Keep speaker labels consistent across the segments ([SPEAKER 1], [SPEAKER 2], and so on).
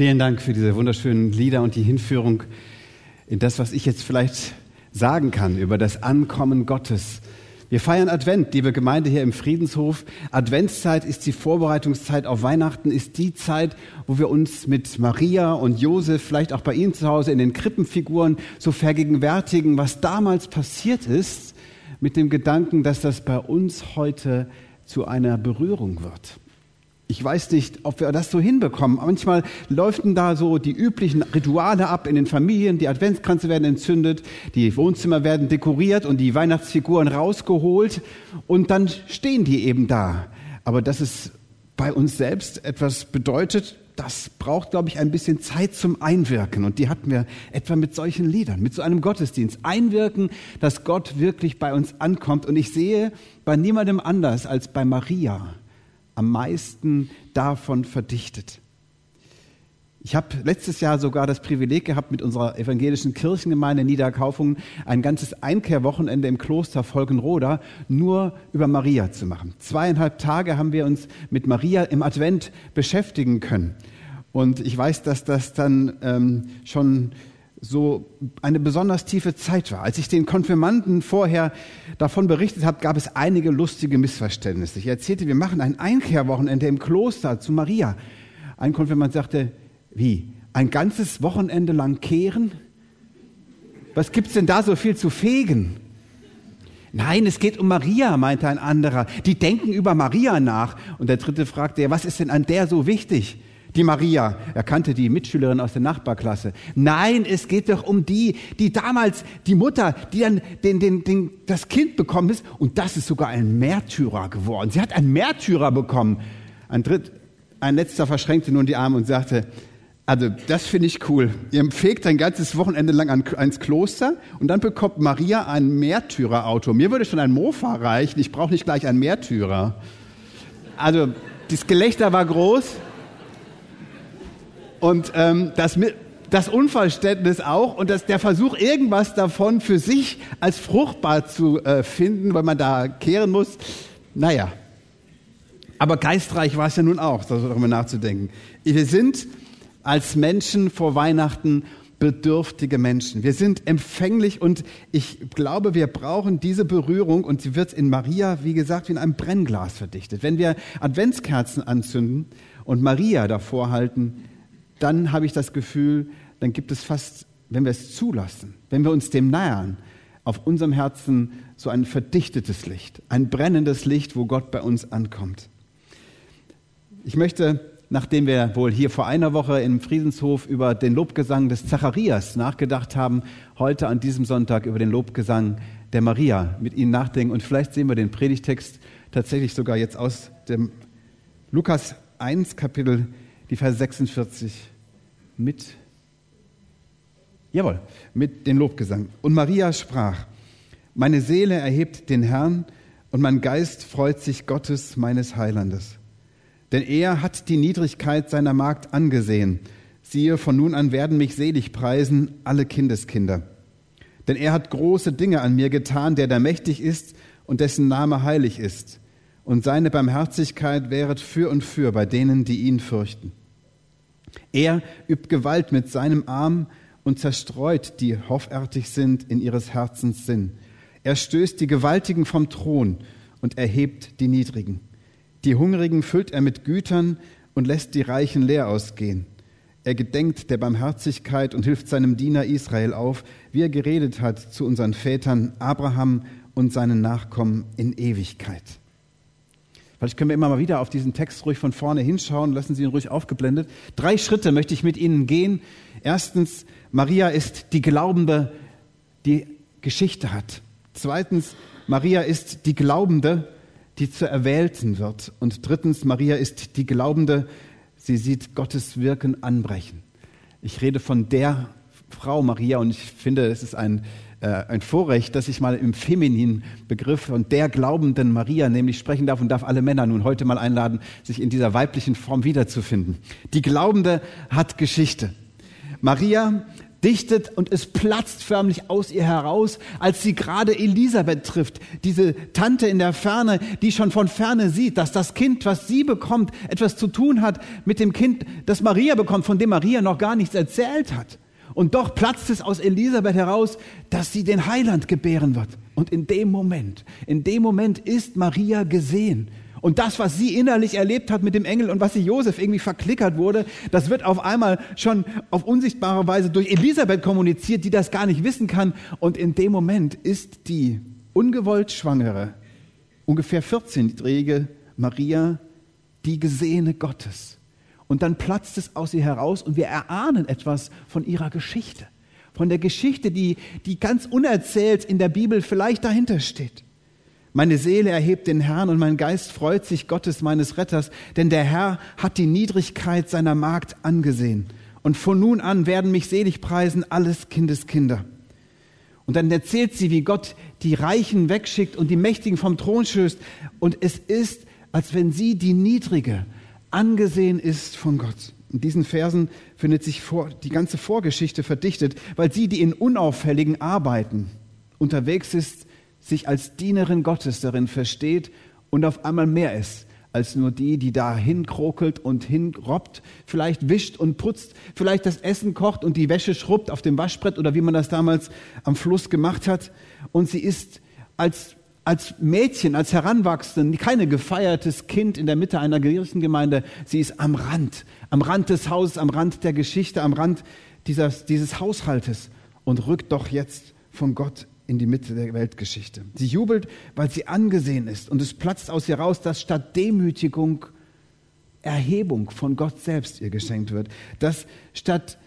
[SPEAKER 1] Vielen Dank für diese wunderschönen Lieder und die Hinführung in das, was ich jetzt vielleicht sagen kann über das Ankommen Gottes. Wir feiern Advent, liebe Gemeinde hier im Friedenshof. Adventszeit ist die Vorbereitungszeit auf Weihnachten, ist die Zeit, wo wir uns mit Maria und Josef, vielleicht auch bei Ihnen zu Hause in den Krippenfiguren so vergegenwärtigen, was damals passiert ist, mit dem Gedanken, dass das bei uns heute zu einer Berührung wird. Ich weiß nicht, ob wir das so hinbekommen. Manchmal läufen da so die üblichen Rituale ab in den Familien. Die Adventskränze werden entzündet, die Wohnzimmer werden dekoriert und die Weihnachtsfiguren rausgeholt. Und dann stehen die eben da. Aber dass es bei uns selbst etwas bedeutet, das braucht, glaube ich, ein bisschen Zeit zum Einwirken. Und die hatten wir etwa mit solchen Liedern, mit so einem Gottesdienst. Einwirken, dass Gott wirklich bei uns ankommt. Und ich sehe bei niemandem anders als bei Maria am meisten davon verdichtet. Ich habe letztes Jahr sogar das Privileg gehabt, mit unserer evangelischen Kirchengemeinde Niederkaufungen ein ganzes Einkehrwochenende im Kloster Volkenroda nur über Maria zu machen. Zweieinhalb Tage haben wir uns mit Maria im Advent beschäftigen können. Und ich weiß, dass das dann ähm, schon so eine besonders tiefe Zeit war. Als ich den Konfirmanden vorher davon berichtet habe, gab es einige lustige Missverständnisse. Ich erzählte, wir machen ein Einkehrwochenende im Kloster zu Maria. Ein Konfirmand sagte, wie, ein ganzes Wochenende lang kehren? Was gibt's denn da so viel zu fegen? Nein, es geht um Maria, meinte ein anderer. Die denken über Maria nach. Und der dritte fragte, was ist denn an der so wichtig? Die Maria. Er kannte die Mitschülerin aus der Nachbarklasse. Nein, es geht doch um die, die damals, die Mutter, die dann den, den, den, das Kind bekommen ist. Und das ist sogar ein Märtyrer geworden. Sie hat einen Märtyrer bekommen. Ein, dritt, ein letzter verschränkte nun die Arme und sagte, also das finde ich cool. Ihr fegt ein ganzes Wochenende lang an, ans Kloster und dann bekommt Maria ein Märtyrerauto. Mir würde schon ein Mofa reichen. Ich brauche nicht gleich einen Märtyrer. Also das Gelächter war groß. Und ähm, das, das Unverständnis auch und das, der Versuch, irgendwas davon für sich als fruchtbar zu äh, finden, weil man da kehren muss. Naja, aber geistreich war es ja nun auch, darüber nachzudenken. Wir sind als Menschen vor Weihnachten bedürftige Menschen. Wir sind empfänglich und ich glaube, wir brauchen diese Berührung und sie wird in Maria, wie gesagt, wie in einem Brennglas verdichtet. Wenn wir Adventskerzen anzünden und Maria davor halten, dann habe ich das Gefühl, dann gibt es fast, wenn wir es zulassen, wenn wir uns dem nähern, auf unserem Herzen so ein verdichtetes Licht, ein brennendes Licht, wo Gott bei uns ankommt. Ich möchte, nachdem wir wohl hier vor einer Woche im Friedenshof über den Lobgesang des Zacharias nachgedacht haben, heute an diesem Sonntag über den Lobgesang der Maria mit Ihnen nachdenken. Und vielleicht sehen wir den Predigtext tatsächlich sogar jetzt aus dem Lukas 1, Kapitel die Vers 46 mit, jawohl, mit dem Lobgesang. Und Maria sprach, meine Seele erhebt den Herrn und mein Geist freut sich Gottes, meines Heilandes. Denn er hat die Niedrigkeit seiner Magd angesehen. Siehe, von nun an werden mich selig preisen alle Kindeskinder. Denn er hat große Dinge an mir getan, der da mächtig ist und dessen Name heilig ist. Und seine Barmherzigkeit wäret für und für bei denen, die ihn fürchten. Er übt Gewalt mit seinem Arm und zerstreut die hoffärtig sind in ihres Herzens Sinn. Er stößt die Gewaltigen vom Thron und erhebt die Niedrigen. Die Hungrigen füllt er mit Gütern und lässt die Reichen leer ausgehen. Er gedenkt der Barmherzigkeit und hilft seinem Diener Israel auf, wie er geredet hat zu unseren Vätern Abraham und seinen Nachkommen in Ewigkeit. Vielleicht können wir immer mal wieder auf diesen Text ruhig von vorne hinschauen. Lassen Sie ihn ruhig aufgeblendet. Drei Schritte möchte ich mit Ihnen gehen. Erstens, Maria ist die Glaubende, die Geschichte hat. Zweitens, Maria ist die Glaubende, die zur Erwählten wird. Und drittens, Maria ist die Glaubende, sie sieht Gottes Wirken anbrechen. Ich rede von der Frau Maria und ich finde, es ist ein äh, ein Vorrecht, dass ich mal im femininen Begriff von der glaubenden Maria nämlich sprechen darf und darf alle Männer nun heute mal einladen, sich in dieser weiblichen Form wiederzufinden. Die Glaubende hat Geschichte. Maria dichtet und es platzt förmlich aus ihr heraus, als sie gerade Elisabeth trifft, diese Tante in der Ferne, die schon von ferne sieht, dass das Kind, was sie bekommt, etwas zu tun hat mit dem Kind, das Maria bekommt, von dem Maria noch gar nichts erzählt hat. Und doch platzt es aus Elisabeth heraus, dass sie den Heiland gebären wird. Und in dem Moment, in dem Moment ist Maria gesehen. Und das, was sie innerlich erlebt hat mit dem Engel und was sie Josef irgendwie verklickert wurde, das wird auf einmal schon auf unsichtbare Weise durch Elisabeth kommuniziert, die das gar nicht wissen kann. Und in dem Moment ist die ungewollt Schwangere, ungefähr 14-jährige Maria, die Gesehene Gottes. Und dann platzt es aus ihr heraus und wir erahnen etwas von ihrer Geschichte. Von der Geschichte, die, die ganz unerzählt in der Bibel vielleicht dahinter steht. Meine Seele erhebt den Herrn und mein Geist freut sich Gottes meines Retters, denn der Herr hat die Niedrigkeit seiner Magd angesehen. Und von nun an werden mich selig preisen alles Kindeskinder. Und dann erzählt sie, wie Gott die Reichen wegschickt und die Mächtigen vom Thron stößt. Und es ist, als wenn sie die Niedrige angesehen ist von Gott. In diesen Versen findet sich vor, die ganze Vorgeschichte verdichtet, weil sie, die in unauffälligen Arbeiten unterwegs ist, sich als Dienerin Gottes darin versteht und auf einmal mehr ist als nur die, die da hinkrokelt und hinrobbt, vielleicht wischt und putzt, vielleicht das Essen kocht und die Wäsche schrubbt auf dem Waschbrett oder wie man das damals am Fluss gemacht hat. Und sie ist als als Mädchen, als Heranwachsende, keine gefeiertes Kind in der Mitte einer Kirchengemeinde. Sie ist am Rand, am Rand des Hauses, am Rand der Geschichte, am Rand dieses, dieses Haushaltes und rückt doch jetzt von Gott in die Mitte der Weltgeschichte. Sie jubelt, weil sie angesehen ist und es platzt aus ihr raus, dass statt Demütigung Erhebung von Gott selbst ihr geschenkt wird. Dass statt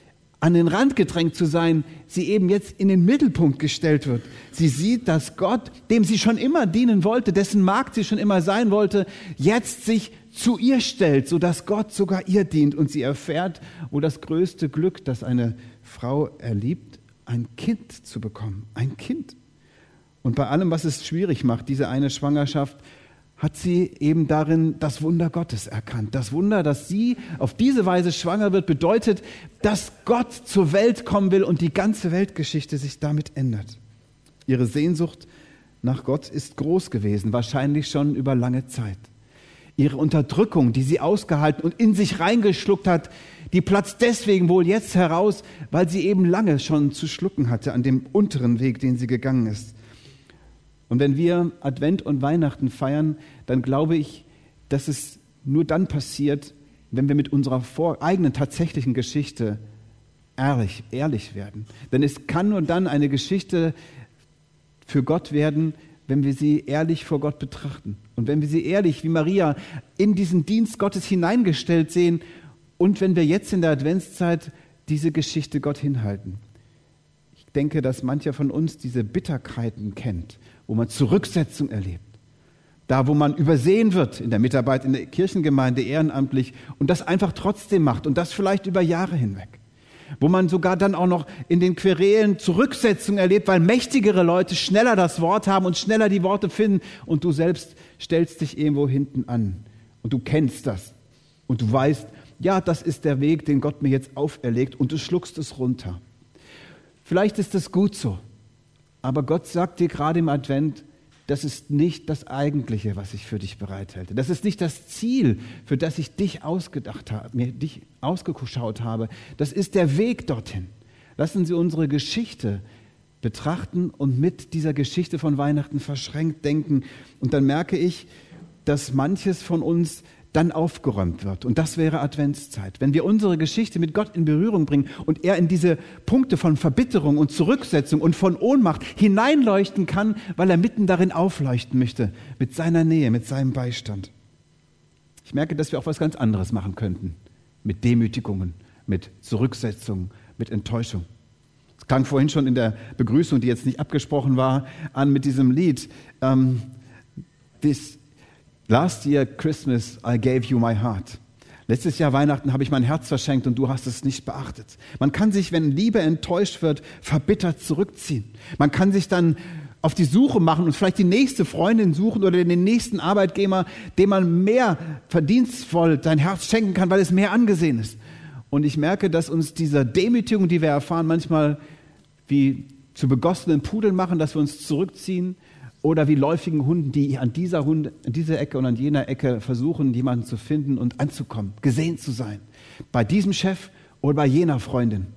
[SPEAKER 1] an den Rand gedrängt zu sein, sie eben jetzt in den Mittelpunkt gestellt wird. Sie sieht, dass Gott, dem sie schon immer dienen wollte, dessen Magd sie schon immer sein wollte, jetzt sich zu ihr stellt, so dass Gott sogar ihr dient und sie erfährt, wo das größte Glück, das eine Frau erliebt, ein Kind zu bekommen, ein Kind. Und bei allem, was es schwierig macht, diese eine Schwangerschaft, hat sie eben darin das Wunder Gottes erkannt. Das Wunder, dass sie auf diese Weise schwanger wird, bedeutet, dass Gott zur Welt kommen will und die ganze Weltgeschichte sich damit ändert. Ihre Sehnsucht nach Gott ist groß gewesen, wahrscheinlich schon über lange Zeit. Ihre Unterdrückung, die sie ausgehalten und in sich reingeschluckt hat, die platzt deswegen wohl jetzt heraus, weil sie eben lange schon zu schlucken hatte an dem unteren Weg, den sie gegangen ist. Und wenn wir Advent und Weihnachten feiern, dann glaube ich, dass es nur dann passiert, wenn wir mit unserer eigenen tatsächlichen Geschichte ehrlich, ehrlich werden. Denn es kann nur dann eine Geschichte für Gott werden, wenn wir sie ehrlich vor Gott betrachten. Und wenn wir sie ehrlich wie Maria in diesen Dienst Gottes hineingestellt sehen und wenn wir jetzt in der Adventszeit diese Geschichte Gott hinhalten. Ich denke, dass mancher von uns diese Bitterkeiten kennt wo man Zurücksetzung erlebt. Da, wo man übersehen wird in der Mitarbeit in der Kirchengemeinde ehrenamtlich und das einfach trotzdem macht und das vielleicht über Jahre hinweg. Wo man sogar dann auch noch in den Querelen Zurücksetzung erlebt, weil mächtigere Leute schneller das Wort haben und schneller die Worte finden und du selbst stellst dich irgendwo hinten an und du kennst das und du weißt, ja, das ist der Weg, den Gott mir jetzt auferlegt und du schluckst es runter. Vielleicht ist es gut so. Aber Gott sagt dir gerade im Advent, das ist nicht das Eigentliche, was ich für dich bereithalte. Das ist nicht das Ziel, für das ich dich ausgedacht habe, mir dich ausgeschaut habe. Das ist der Weg dorthin. Lassen Sie unsere Geschichte betrachten und mit dieser Geschichte von Weihnachten verschränkt denken. Und dann merke ich, dass manches von uns dann aufgeräumt wird. Und das wäre Adventszeit. Wenn wir unsere Geschichte mit Gott in Berührung bringen und er in diese Punkte von Verbitterung und Zurücksetzung und von Ohnmacht hineinleuchten kann, weil er mitten darin aufleuchten möchte, mit seiner Nähe, mit seinem Beistand. Ich merke, dass wir auch was ganz anderes machen könnten. Mit Demütigungen, mit Zurücksetzung, mit Enttäuschung. Es klang vorhin schon in der Begrüßung, die jetzt nicht abgesprochen war, an mit diesem Lied. Ähm, this Last year Christmas I gave you my heart. Letztes Jahr Weihnachten habe ich mein Herz verschenkt und du hast es nicht beachtet. Man kann sich, wenn Liebe enttäuscht wird, verbittert zurückziehen. Man kann sich dann auf die Suche machen und vielleicht die nächste Freundin suchen oder den nächsten Arbeitgeber, dem man mehr verdienstvoll sein Herz schenken kann, weil es mehr angesehen ist. Und ich merke, dass uns diese Demütigung, die wir erfahren, manchmal wie zu begossenen Pudeln machen, dass wir uns zurückziehen oder wie läufigen Hunden, die an dieser, Hunde, an dieser Ecke und an jener Ecke versuchen, jemanden zu finden und anzukommen, gesehen zu sein. Bei diesem Chef oder bei jener Freundin.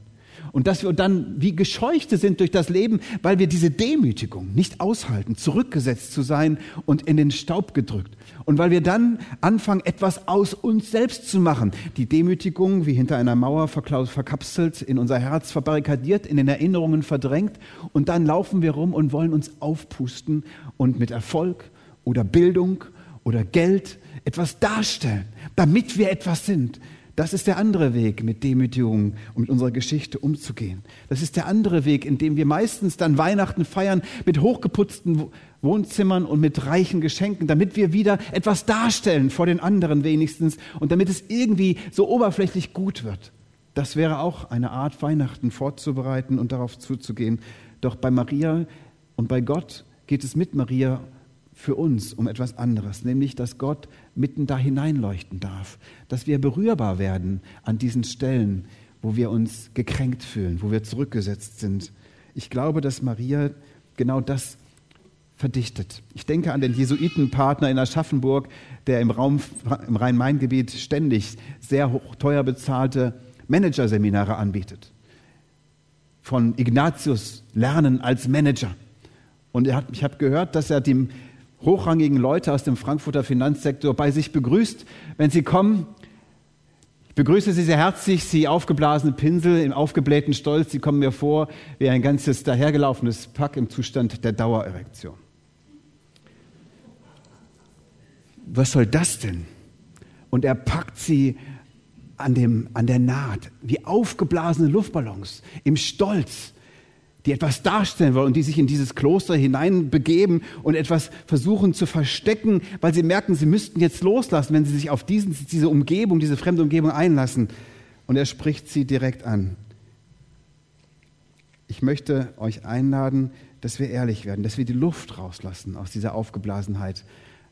[SPEAKER 1] Und dass wir dann wie Gescheuchte sind durch das Leben, weil wir diese Demütigung nicht aushalten, zurückgesetzt zu sein und in den Staub gedrückt. Und weil wir dann anfangen, etwas aus uns selbst zu machen. Die Demütigung, wie hinter einer Mauer verkapselt, in unser Herz verbarrikadiert, in den Erinnerungen verdrängt. Und dann laufen wir rum und wollen uns aufpusten und mit Erfolg oder Bildung oder Geld etwas darstellen, damit wir etwas sind. Das ist der andere Weg, mit Demütigung und mit unserer Geschichte umzugehen. Das ist der andere Weg, in dem wir meistens dann Weihnachten feiern mit hochgeputzten Wohnzimmern und mit reichen Geschenken, damit wir wieder etwas darstellen vor den anderen wenigstens und damit es irgendwie so oberflächlich gut wird. Das wäre auch eine Art, Weihnachten vorzubereiten und darauf zuzugehen. Doch bei Maria und bei Gott geht es mit Maria für uns um etwas anderes, nämlich dass Gott mitten da hineinleuchten darf, dass wir berührbar werden an diesen Stellen, wo wir uns gekränkt fühlen, wo wir zurückgesetzt sind. Ich glaube, dass Maria genau das verdichtet. Ich denke an den Jesuitenpartner in Aschaffenburg, der im, Raum, im Rhein-Main-Gebiet ständig sehr hoch, teuer bezahlte Managerseminare anbietet. Von Ignatius Lernen als Manager. Und er hat, ich habe gehört, dass er dem hochrangigen Leute aus dem Frankfurter Finanzsektor bei sich begrüßt. Wenn sie kommen, ich begrüße Sie sehr herzlich, Sie aufgeblasene Pinsel im aufgeblähten Stolz, Sie kommen mir vor wie ein ganzes dahergelaufenes Pack im Zustand der Dauererektion. Was soll das denn? Und er packt sie an, dem, an der Naht, wie aufgeblasene Luftballons, im Stolz die etwas darstellen wollen und die sich in dieses Kloster hineinbegeben und etwas versuchen zu verstecken, weil sie merken, sie müssten jetzt loslassen, wenn sie sich auf diesen, diese Umgebung, diese fremde Umgebung einlassen. Und er spricht sie direkt an. Ich möchte euch einladen, dass wir ehrlich werden, dass wir die Luft rauslassen aus dieser Aufgeblasenheit,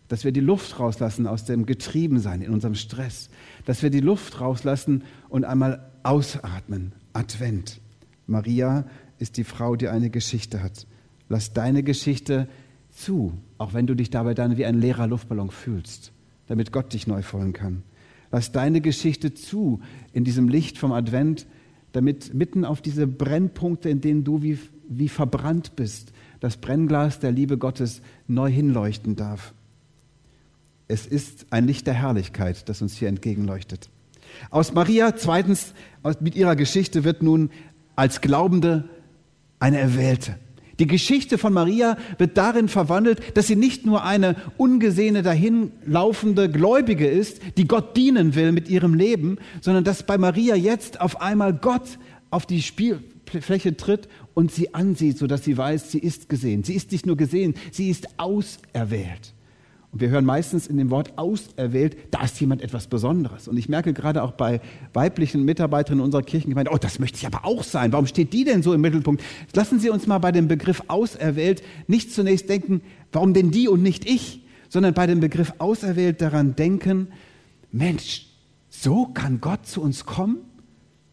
[SPEAKER 1] dass wir die Luft rauslassen aus dem Getriebensein in unserem Stress, dass wir die Luft rauslassen und einmal ausatmen. Advent. Maria ist die Frau, die eine Geschichte hat. Lass deine Geschichte zu, auch wenn du dich dabei dann wie ein leerer Luftballon fühlst, damit Gott dich neu füllen kann. Lass deine Geschichte zu in diesem Licht vom Advent, damit mitten auf diese Brennpunkte, in denen du wie, wie verbrannt bist, das Brennglas der Liebe Gottes neu hinleuchten darf. Es ist ein Licht der Herrlichkeit, das uns hier entgegenleuchtet. Aus Maria, zweitens, mit ihrer Geschichte wird nun als Glaubende eine Erwählte. Die Geschichte von Maria wird darin verwandelt, dass sie nicht nur eine ungesehene, dahinlaufende Gläubige ist, die Gott dienen will mit ihrem Leben, sondern dass bei Maria jetzt auf einmal Gott auf die Spielfläche tritt und sie ansieht, sodass sie weiß, sie ist gesehen. Sie ist nicht nur gesehen, sie ist auserwählt. Und wir hören meistens in dem Wort auserwählt, da ist jemand etwas Besonderes. Und ich merke gerade auch bei weiblichen Mitarbeiterinnen unserer Kirchengemeinde, oh, das möchte ich aber auch sein. Warum steht die denn so im Mittelpunkt? Lassen Sie uns mal bei dem Begriff auserwählt nicht zunächst denken, warum denn die und nicht ich, sondern bei dem Begriff auserwählt daran denken, Mensch, so kann Gott zu uns kommen?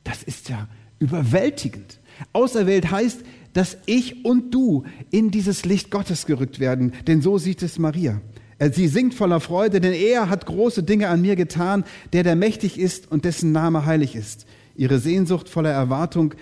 [SPEAKER 1] Das ist ja überwältigend. Auserwählt heißt, dass ich und du in dieses Licht Gottes gerückt werden, denn so sieht es Maria. Sie singt voller Freude, denn er hat große Dinge an mir getan, der der mächtig ist und dessen Name heilig ist. Ihre Sehnsucht voller Erwartung,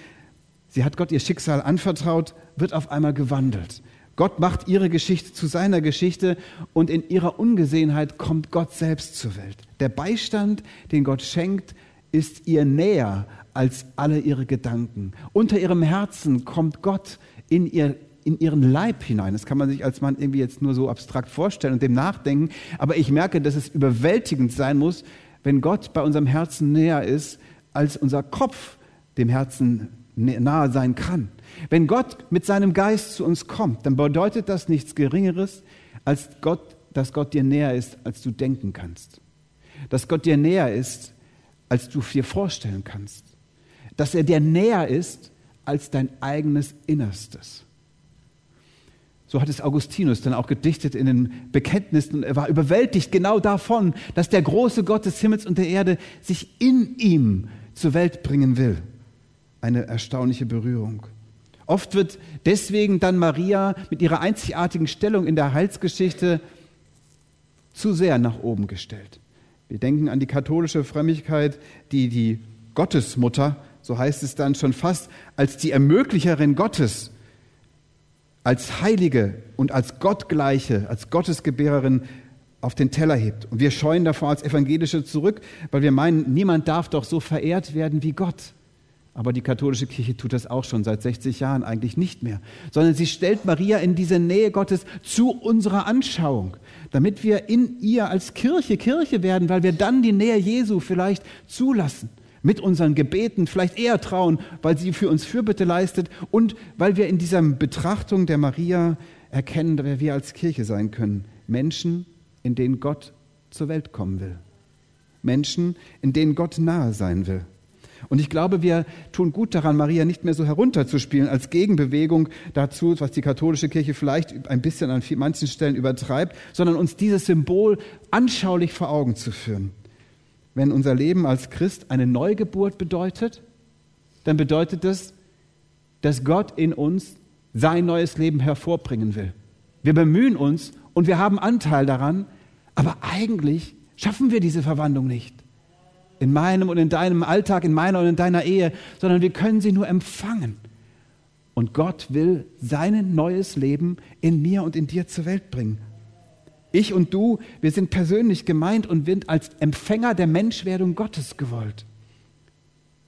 [SPEAKER 1] sie hat Gott ihr Schicksal anvertraut, wird auf einmal gewandelt. Gott macht ihre Geschichte zu seiner Geschichte und in ihrer Ungesehenheit kommt Gott selbst zur Welt. Der Beistand, den Gott schenkt, ist ihr näher als alle ihre Gedanken. Unter ihrem Herzen kommt Gott in ihr in ihren Leib hinein. Das kann man sich als Mann irgendwie jetzt nur so abstrakt vorstellen und dem nachdenken. Aber ich merke, dass es überwältigend sein muss, wenn Gott bei unserem Herzen näher ist, als unser Kopf dem Herzen nahe sein kann. Wenn Gott mit seinem Geist zu uns kommt, dann bedeutet das nichts Geringeres, als Gott, dass Gott dir näher ist, als du denken kannst. Dass Gott dir näher ist, als du dir vorstellen kannst. Dass er dir näher ist, als dein eigenes Innerstes. So hat es Augustinus dann auch gedichtet in den Bekenntnissen. Er war überwältigt genau davon, dass der große Gott des Himmels und der Erde sich in ihm zur Welt bringen will. Eine erstaunliche Berührung. Oft wird deswegen dann Maria mit ihrer einzigartigen Stellung in der Heilsgeschichte zu sehr nach oben gestellt. Wir denken an die katholische Frömmigkeit, die die Gottesmutter, so heißt es dann schon fast, als die Ermöglicherin Gottes, als Heilige und als Gottgleiche, als Gottesgebärerin auf den Teller hebt. Und wir scheuen davor als Evangelische zurück, weil wir meinen, niemand darf doch so verehrt werden wie Gott. Aber die katholische Kirche tut das auch schon seit 60 Jahren eigentlich nicht mehr, sondern sie stellt Maria in diese Nähe Gottes zu unserer Anschauung, damit wir in ihr als Kirche Kirche werden, weil wir dann die Nähe Jesu vielleicht zulassen, mit unseren Gebeten vielleicht eher trauen, weil sie für uns Fürbitte leistet und weil wir in dieser Betrachtung der Maria erkennen, wer wir als Kirche sein können. Menschen, in denen Gott zur Welt kommen will. Menschen, in denen Gott nahe sein will. Und ich glaube, wir tun gut daran, Maria nicht mehr so herunterzuspielen als Gegenbewegung dazu, was die katholische Kirche vielleicht ein bisschen an manchen Stellen übertreibt, sondern uns dieses Symbol anschaulich vor Augen zu führen. Wenn unser Leben als Christ eine Neugeburt bedeutet, dann bedeutet das, dass Gott in uns sein neues Leben hervorbringen will. Wir bemühen uns und wir haben Anteil daran, aber eigentlich schaffen wir diese Verwandlung nicht in meinem und in deinem Alltag, in meiner und in deiner Ehe, sondern wir können sie nur empfangen. Und Gott will sein neues Leben in mir und in dir zur Welt bringen. Ich und du, wir sind persönlich gemeint und sind als Empfänger der Menschwerdung Gottes gewollt.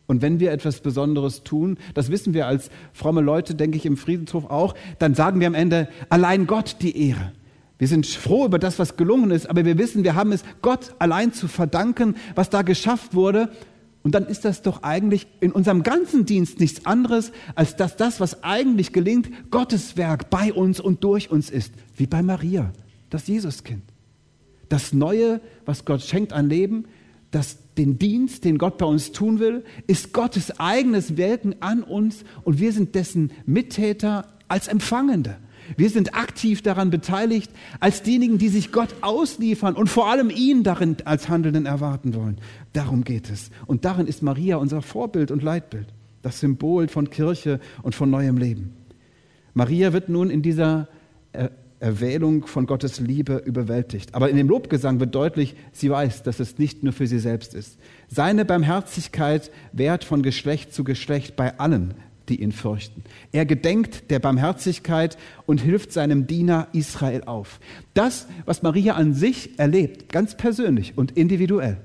[SPEAKER 1] Und wenn wir etwas Besonderes tun, das wissen wir als fromme Leute, denke ich, im Friedenshof auch, dann sagen wir am Ende allein Gott die Ehre. Wir sind froh über das, was gelungen ist, aber wir wissen, wir haben es Gott allein zu verdanken, was da geschafft wurde. Und dann ist das doch eigentlich in unserem ganzen Dienst nichts anderes, als dass das, was eigentlich gelingt, Gottes Werk bei uns und durch uns ist, wie bei Maria, das Jesuskind. Das Neue, was Gott schenkt an Leben, das, den Dienst, den Gott bei uns tun will, ist Gottes eigenes Wirken an uns und wir sind dessen Mittäter als Empfangende. Wir sind aktiv daran beteiligt, als diejenigen, die sich Gott ausliefern und vor allem ihn darin als Handelnden erwarten wollen. Darum geht es. Und darin ist Maria unser Vorbild und Leitbild, das Symbol von Kirche und von neuem Leben. Maria wird nun in dieser Erwählung von Gottes Liebe überwältigt. Aber in dem Lobgesang wird deutlich, sie weiß, dass es nicht nur für sie selbst ist. Seine Barmherzigkeit währt von Geschlecht zu Geschlecht bei allen, die ihn fürchten. Er gedenkt der Barmherzigkeit und hilft seinem Diener Israel auf. Das, was Maria an sich erlebt, ganz persönlich und individuell,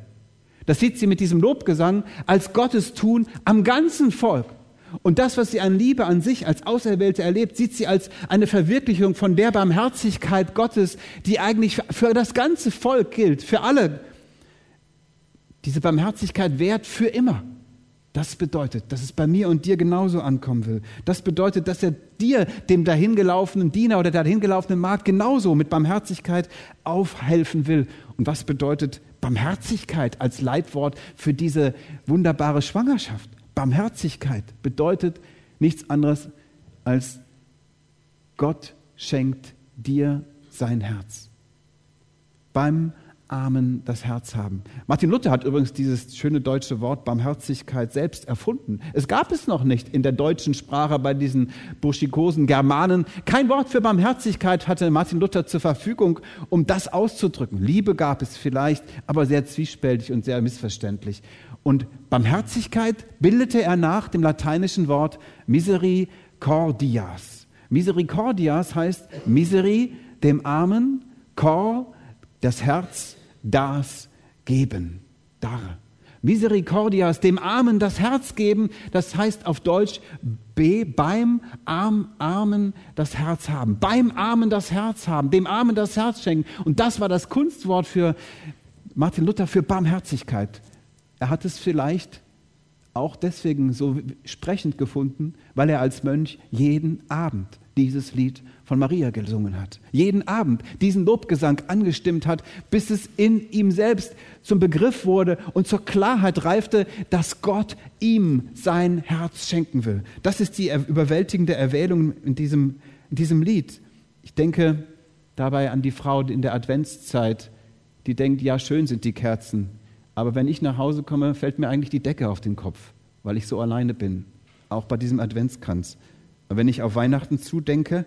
[SPEAKER 1] das sieht sie mit diesem Lobgesang als Gottes Tun am ganzen Volk. Und das, was sie an Liebe an sich als Auserwählte erlebt, sieht sie als eine Verwirklichung von der Barmherzigkeit Gottes, die eigentlich für das ganze Volk gilt, für alle. Diese Barmherzigkeit währt für immer. Das bedeutet, dass es bei mir und dir genauso ankommen will. Das bedeutet, dass er dir, dem dahingelaufenen Diener oder der dahingelaufenen Magd, genauso mit Barmherzigkeit aufhelfen will. Und was bedeutet Barmherzigkeit als Leitwort für diese wunderbare Schwangerschaft? Barmherzigkeit bedeutet nichts anderes als Gott schenkt dir sein Herz. Beim Armen das Herz haben. Martin Luther hat übrigens dieses schöne deutsche Wort Barmherzigkeit selbst erfunden. Es gab es noch nicht in der deutschen Sprache bei diesen burschikosen Germanen. Kein Wort für Barmherzigkeit hatte Martin Luther zur Verfügung, um das auszudrücken. Liebe gab es vielleicht, aber sehr zwiespältig und sehr missverständlich. Und Barmherzigkeit bildete er nach dem lateinischen Wort misericordias. Misericordias heißt Miseri, dem Armen, Cor, das Herz, das Geben. Dar. Misericordias, dem Armen das Herz geben, das heißt auf Deutsch B, beim Arm, Armen das Herz haben. Beim Armen das Herz haben, dem Armen das Herz schenken. Und das war das Kunstwort für Martin Luther für Barmherzigkeit. Er hat es vielleicht auch deswegen so sprechend gefunden, weil er als Mönch jeden Abend dieses Lied von Maria gesungen hat. Jeden Abend diesen Lobgesang angestimmt hat, bis es in ihm selbst zum Begriff wurde und zur Klarheit reifte, dass Gott ihm sein Herz schenken will. Das ist die überwältigende Erwählung in diesem, in diesem Lied. Ich denke dabei an die Frau in der Adventszeit, die denkt, ja, schön sind die Kerzen, Aber wenn ich nach Hause komme, fällt mir eigentlich die Decke auf den Kopf, weil ich so alleine bin. Auch bei diesem Adventskranz. Und wenn ich auf Weihnachten zudenke,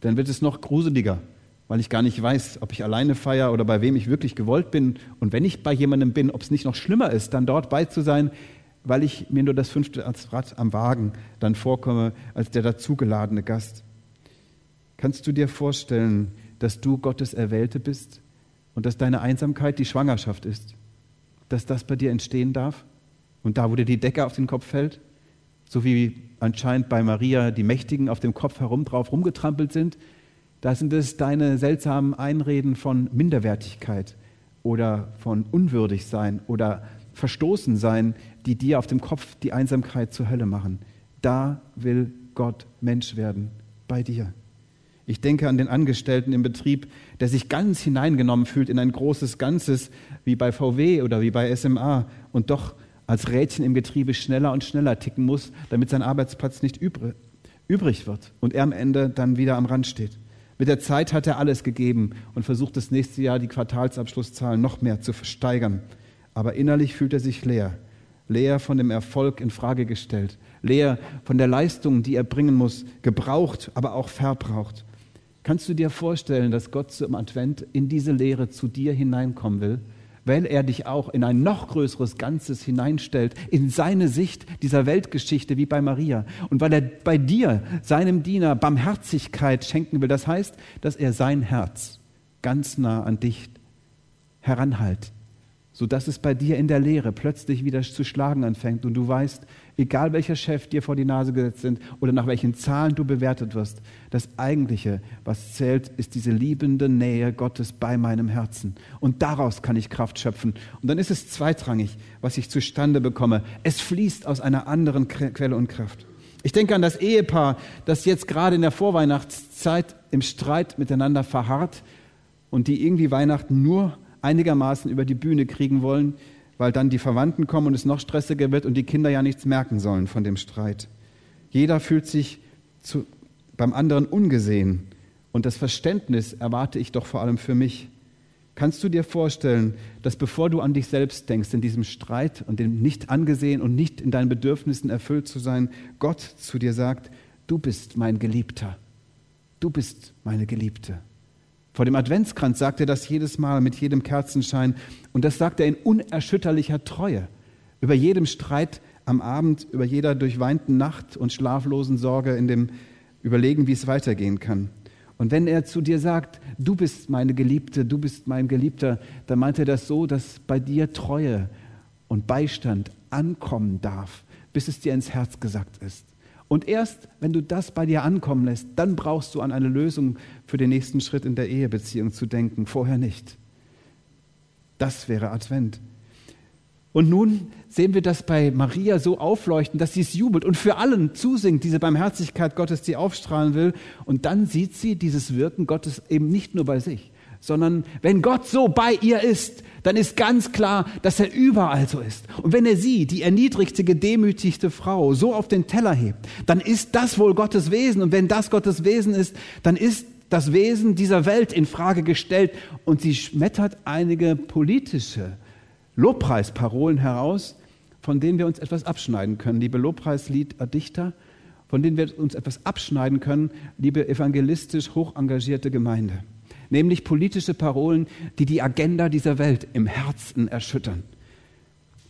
[SPEAKER 1] dann wird es noch gruseliger, weil ich gar nicht weiß, ob ich alleine feiere oder bei wem ich wirklich gewollt bin. Und wenn ich bei jemandem bin, ob es nicht noch schlimmer ist, dann dort bei zu sein, weil ich mir nur das fünfte Rad am Wagen dann vorkomme als der dazugeladene Gast. Kannst du dir vorstellen, dass du Gottes Erwählte bist und dass deine Einsamkeit die Schwangerschaft ist? Dass das bei dir entstehen darf? Und da, wo dir die Decke auf den Kopf fällt, so wie anscheinend bei Maria die Mächtigen auf dem Kopf herum drauf rumgetrampelt sind, da sind es deine seltsamen Einreden von Minderwertigkeit oder von unwürdig sein oder verstoßen sein, die dir auf dem Kopf die Einsamkeit zur Hölle machen. Da will Gott Mensch werden, bei dir. Ich denke an den Angestellten im Betrieb, der sich ganz hineingenommen fühlt in ein großes Ganzes, wie bei VW oder wie bei SMA und doch als Rädchen im Getriebe schneller und schneller ticken muss, damit sein Arbeitsplatz nicht übrig wird und er am Ende dann wieder am Rand steht. Mit der Zeit hat er alles gegeben und versucht das nächste Jahr die Quartalsabschlusszahlen noch mehr zu versteigern. Aber innerlich fühlt er sich leer, leer von dem Erfolg in Frage gestellt, leer von der Leistung, die er bringen muss, gebraucht, aber auch verbraucht. Kannst du dir vorstellen, dass Gott zum Advent in diese Lehre zu dir hineinkommen will? weil er dich auch in ein noch größeres Ganzes hineinstellt, in seine Sicht dieser Weltgeschichte wie bei Maria. Und weil er bei dir, seinem Diener, Barmherzigkeit schenken will. Das heißt, dass er sein Herz ganz nah an dich heranhält, sodass es bei dir in der Lehre plötzlich wieder zu schlagen anfängt und du weißt, egal welcher Chef dir vor die Nase gesetzt sind oder nach welchen Zahlen du bewertet wirst, das Eigentliche, was zählt, ist diese liebende Nähe Gottes bei meinem Herzen. Und daraus kann ich Kraft schöpfen. Und dann ist es zweitrangig, was ich zustande bekomme. Es fließt aus einer anderen Quelle und Kraft. Ich denke an das Ehepaar, das jetzt gerade in der Vorweihnachtszeit im Streit miteinander verharrt und die irgendwie Weihnachten nur einigermaßen über die Bühne kriegen wollen, weil dann die Verwandten kommen und es noch stressiger wird und die Kinder ja nichts merken sollen von dem Streit. Jeder fühlt sich zu, beim anderen ungesehen und das Verständnis erwarte ich doch vor allem für mich. Kannst du dir vorstellen, dass bevor du an dich selbst denkst, in diesem Streit und dem nicht angesehen und nicht in deinen Bedürfnissen erfüllt zu sein, Gott zu dir sagt, du bist mein Geliebter, du bist meine Geliebte. Vor dem Adventskranz sagt er das jedes Mal mit jedem Kerzenschein. Und das sagt er in unerschütterlicher Treue. Über jedem Streit am Abend, über jeder durchweinten Nacht und schlaflosen Sorge in dem Überlegen, wie es weitergehen kann. Und wenn er zu dir sagt, du bist meine Geliebte, du bist mein Geliebter, dann meint er das so, dass bei dir Treue und Beistand ankommen darf, bis es dir ins Herz gesagt ist. Und erst wenn du das bei dir ankommen lässt, dann brauchst du an eine Lösung für den nächsten Schritt in der Ehebeziehung zu denken, vorher nicht. Das wäre Advent. Und nun sehen wir das bei Maria so aufleuchten, dass sie es jubelt und für allen zusingt, diese Barmherzigkeit Gottes, die aufstrahlen will. Und dann sieht sie dieses Wirken Gottes eben nicht nur bei sich, sondern wenn Gott so bei ihr ist, dann ist ganz klar, dass er überall so ist. Und wenn er sie, die erniedrigte, gedemütigte Frau, so auf den Teller hebt, dann ist das wohl Gottes Wesen. Und wenn das Gottes Wesen ist, dann ist das Wesen dieser Welt in Frage gestellt. Und sie schmettert einige politische Lobpreisparolen heraus, von denen wir uns etwas abschneiden können. Liebe Lobpreislieddichter, von denen wir uns etwas abschneiden können, liebe evangelistisch hoch engagierte Gemeinde nämlich politische Parolen, die die Agenda dieser Welt im Herzen erschüttern.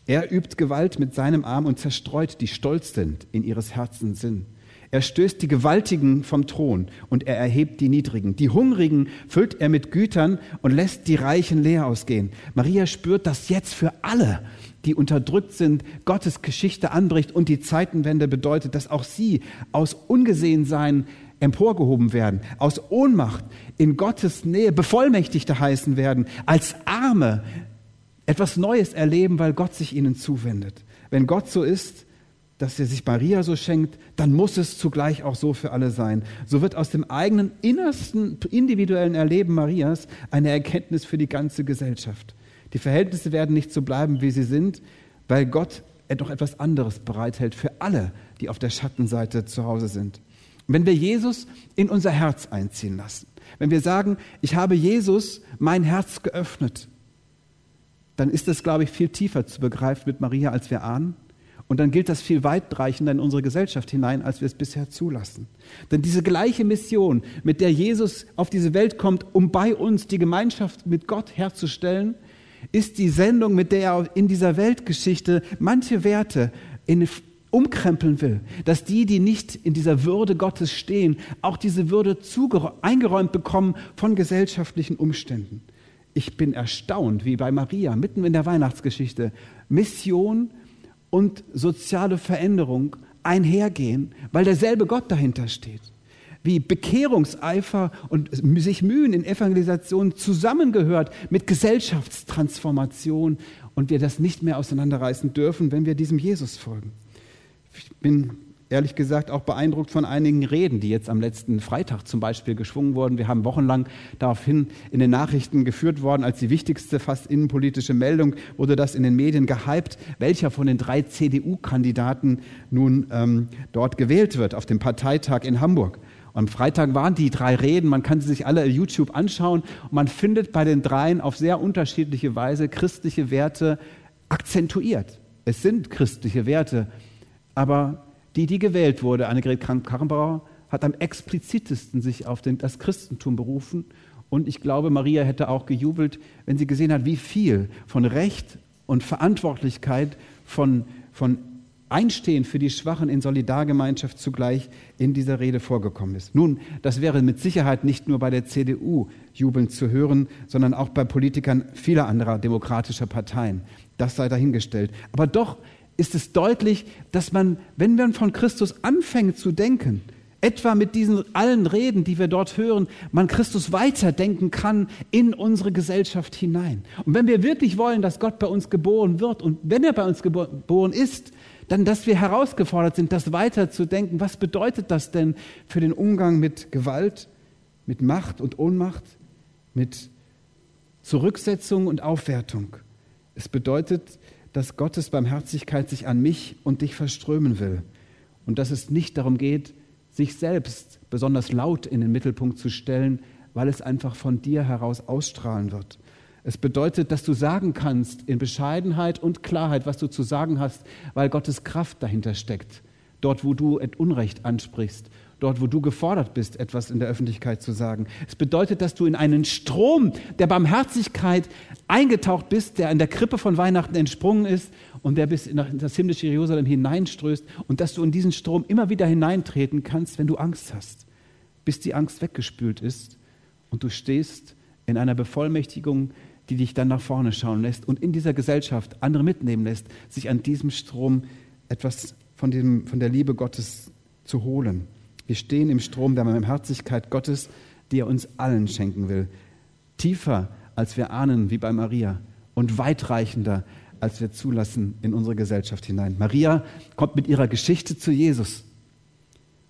[SPEAKER 1] Er übt Gewalt mit seinem Arm und zerstreut die stolz sind in ihres Herzens Sinn. Er stößt die Gewaltigen vom Thron und er erhebt die Niedrigen. Die Hungrigen füllt er mit Gütern und lässt die Reichen leer ausgehen. Maria spürt, dass jetzt für alle, die unterdrückt sind, Gottes Geschichte anbricht und die Zeitenwende bedeutet, dass auch sie aus Ungesehensein emporgehoben werden, aus Ohnmacht in Gottes Nähe Bevollmächtigte heißen werden, als Arme etwas Neues erleben, weil Gott sich ihnen zuwendet. Wenn Gott so ist, dass er sich Maria so schenkt, dann muss es zugleich auch so für alle sein. So wird aus dem eigenen innersten individuellen Erleben Marias eine Erkenntnis für die ganze Gesellschaft. Die Verhältnisse werden nicht so bleiben, wie sie sind, weil Gott doch etwas anderes bereithält für alle, die auf der Schattenseite zu Hause sind. Wenn wir Jesus in unser Herz einziehen lassen, wenn wir sagen, ich habe Jesus mein Herz geöffnet, dann ist das, glaube ich, viel tiefer zu begreifen mit Maria, als wir ahnen. Und dann gilt das viel weitreichender in unsere Gesellschaft hinein, als wir es bisher zulassen. Denn diese gleiche Mission, mit der Jesus auf diese Welt kommt, um bei uns die Gemeinschaft mit Gott herzustellen, ist die Sendung, mit der er in dieser Weltgeschichte manche Werte in, umkrempeln will, dass die, die nicht in dieser Würde Gottes stehen, auch diese Würde eingeräumt bekommen von gesellschaftlichen Umständen. Ich bin erstaunt, wie bei Maria, mitten in der Weihnachtsgeschichte, Mission und soziale Veränderung einhergehen, weil derselbe Gott dahinter steht. Wie Bekehrungseifer und sich Mühen in Evangelisation zusammengehört mit Gesellschaftstransformation und wir das nicht mehr auseinanderreißen dürfen, wenn wir diesem Jesus folgen. Ich bin ehrlich gesagt auch beeindruckt von einigen Reden, die jetzt am letzten Freitag zum Beispiel geschwungen wurden. Wir haben wochenlang daraufhin in den Nachrichten geführt worden, als die wichtigste fast innenpolitische Meldung wurde das in den Medien gehypt, welcher von den drei CDU-Kandidaten nun ähm, dort gewählt wird auf dem Parteitag in Hamburg. am Freitag waren die drei Reden, man kann sie sich alle YouTube anschauen und man findet bei den dreien auf sehr unterschiedliche Weise christliche Werte akzentuiert. Es sind christliche Werte, aber die, die gewählt wurde, Annegret Kramp-Karrenbauer, hat am explizitesten sich auf den, das Christentum berufen. Und ich glaube, Maria hätte auch gejubelt, wenn sie gesehen hat, wie viel von Recht und Verantwortlichkeit, von, von Einstehen für die Schwachen in Solidargemeinschaft zugleich in dieser Rede vorgekommen ist. Nun, das wäre mit Sicherheit nicht nur bei der CDU jubelnd zu hören, sondern auch bei Politikern vieler anderer demokratischer Parteien. Das sei dahingestellt. Aber doch ist es deutlich, dass man, wenn man von Christus anfängt zu denken, etwa mit diesen allen Reden, die wir dort hören, man Christus weiterdenken kann in unsere Gesellschaft hinein. Und wenn wir wirklich wollen, dass Gott bei uns geboren wird und wenn er bei uns geboren ist, dann, dass wir herausgefordert sind, das weiterzudenken. Was bedeutet das denn für den Umgang mit Gewalt, mit Macht und Ohnmacht, mit Zurücksetzung und Aufwertung? Es bedeutet, dass Gottes Barmherzigkeit sich an mich und dich verströmen will und dass es nicht darum geht, sich selbst besonders laut in den Mittelpunkt zu stellen, weil es einfach von dir heraus ausstrahlen wird. Es bedeutet, dass du sagen kannst in Bescheidenheit und Klarheit, was du zu sagen hast, weil Gottes Kraft dahinter steckt. Dort, wo du Unrecht ansprichst dort wo du gefordert bist, etwas in der Öffentlichkeit zu sagen. Es bedeutet, dass du in einen Strom der Barmherzigkeit eingetaucht bist, der in der Krippe von Weihnachten entsprungen ist und der bis in das himmlische Jerusalem hineinströßt und dass du in diesen Strom immer wieder hineintreten kannst, wenn du Angst hast, bis die Angst weggespült ist und du stehst in einer Bevollmächtigung, die dich dann nach vorne schauen lässt und in dieser Gesellschaft andere mitnehmen lässt, sich an diesem Strom etwas von, dem, von der Liebe Gottes zu holen. Wir stehen im Strom der Barmherzigkeit Gottes, die er uns allen schenken will. Tiefer, als wir ahnen, wie bei Maria, und weitreichender, als wir zulassen in unsere Gesellschaft hinein. Maria kommt mit ihrer Geschichte zu Jesus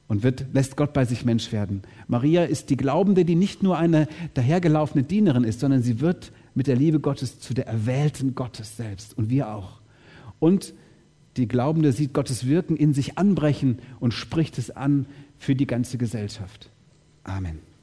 [SPEAKER 1] und wird, lässt Gott bei sich Mensch werden. Maria ist die Glaubende, die nicht nur eine dahergelaufene Dienerin ist, sondern sie wird mit der Liebe Gottes zu der Erwählten Gottes selbst und wir auch. Und die Glaubende sieht Gottes Wirken in sich anbrechen und spricht es an für die ganze Gesellschaft. Amen.